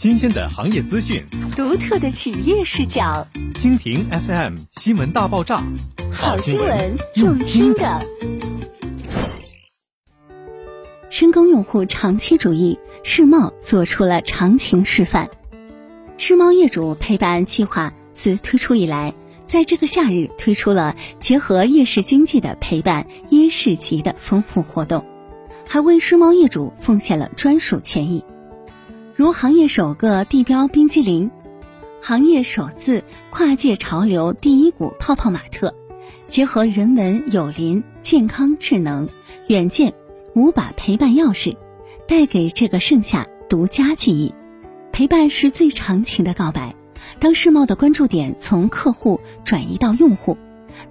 新鲜的行业资讯，独特的企业视角。蜻蜓 FM 新闻大爆炸，好新闻用听的。深耕用户长期主义，世茂做出了长情示范。世茂业主陪伴计划自推出以来，在这个夏日推出了结合夜市经济的陪伴夜市集的丰富活动，还为世茂业主奉献了专属权益。如行业首个地标冰激凌，行业首次跨界潮流第一股泡泡玛特，结合人文、友邻、健康、智能、远见五把陪伴钥匙，带给这个盛夏独家记忆。陪伴是最长情的告白。当世贸的关注点从客户转移到用户，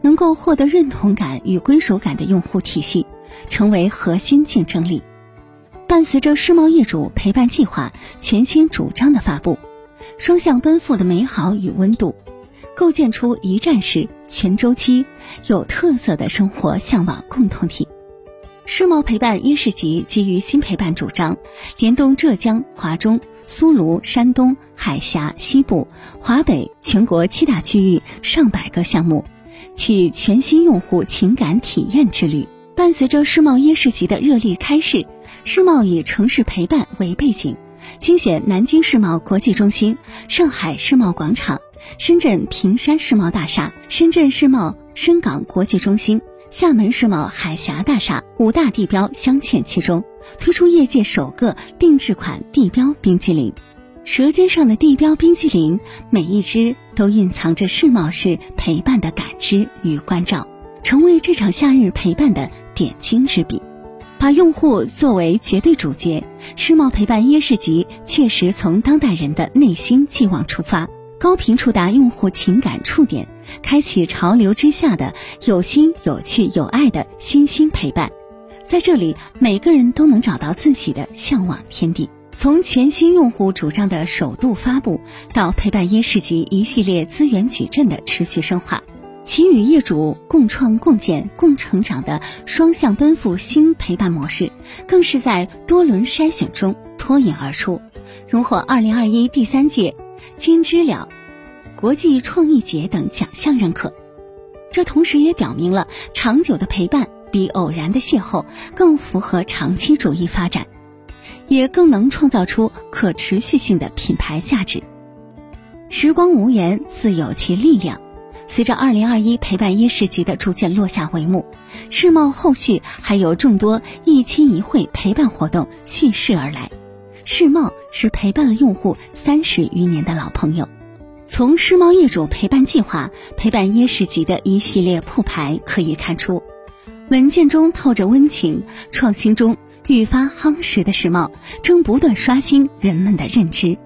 能够获得认同感与归属感的用户体系，成为核心竞争力。伴随着世贸业主陪伴计划全新主张的发布，双向奔赴的美好与温度，构建出一站式、全周期、有特色的生活向往共同体。世贸陪伴一市集基于新陪伴主张，联动浙江、华中、苏鲁、山东、海峡西部、华北全国七大区域上百个项目，启全新用户情感体验之旅。伴随着世贸一市集的热力开市。世贸以城市陪伴为背景，精选南京世贸国际中心、上海世贸广场、深圳坪山世贸大厦、深圳世贸深港国际中心、厦门世贸海峡大厦五大地标镶嵌其中，推出业界首个定制款地标冰淇淋。舌尖上的地标冰激凌，每一只都蕴藏着世贸式陪伴的感知与关照，成为这场夏日陪伴的点睛之笔。把用户作为绝对主角，世贸陪伴椰市集切实从当代人的内心寄望出发，高频触达用户情感触点，开启潮流之下的有心、有趣、有爱的新兴陪伴。在这里，每个人都能找到自己的向往天地。从全新用户主张的首度发布，到陪伴椰市集一系列资源矩阵的持续深化。其与业主共创、共建、共成长的双向奔赴新陪伴模式，更是在多轮筛选中脱颖而出，荣获二零二一第三届金知了国际创意节等奖项认可。这同时也表明了，长久的陪伴比偶然的邂逅更符合长期主义发展，也更能创造出可持续性的品牌价值。时光无言，自有其力量。随着二零二一陪伴椰市集的逐渐落下帷幕，世贸后续还有众多一期一会陪伴活动蓄势而来。世贸是陪伴了用户三十余年的老朋友，从世贸业主陪伴计划、陪伴椰市集的一系列铺排可以看出，稳健中透着温情，创新中愈发夯实的世贸，正不断刷新人们的认知。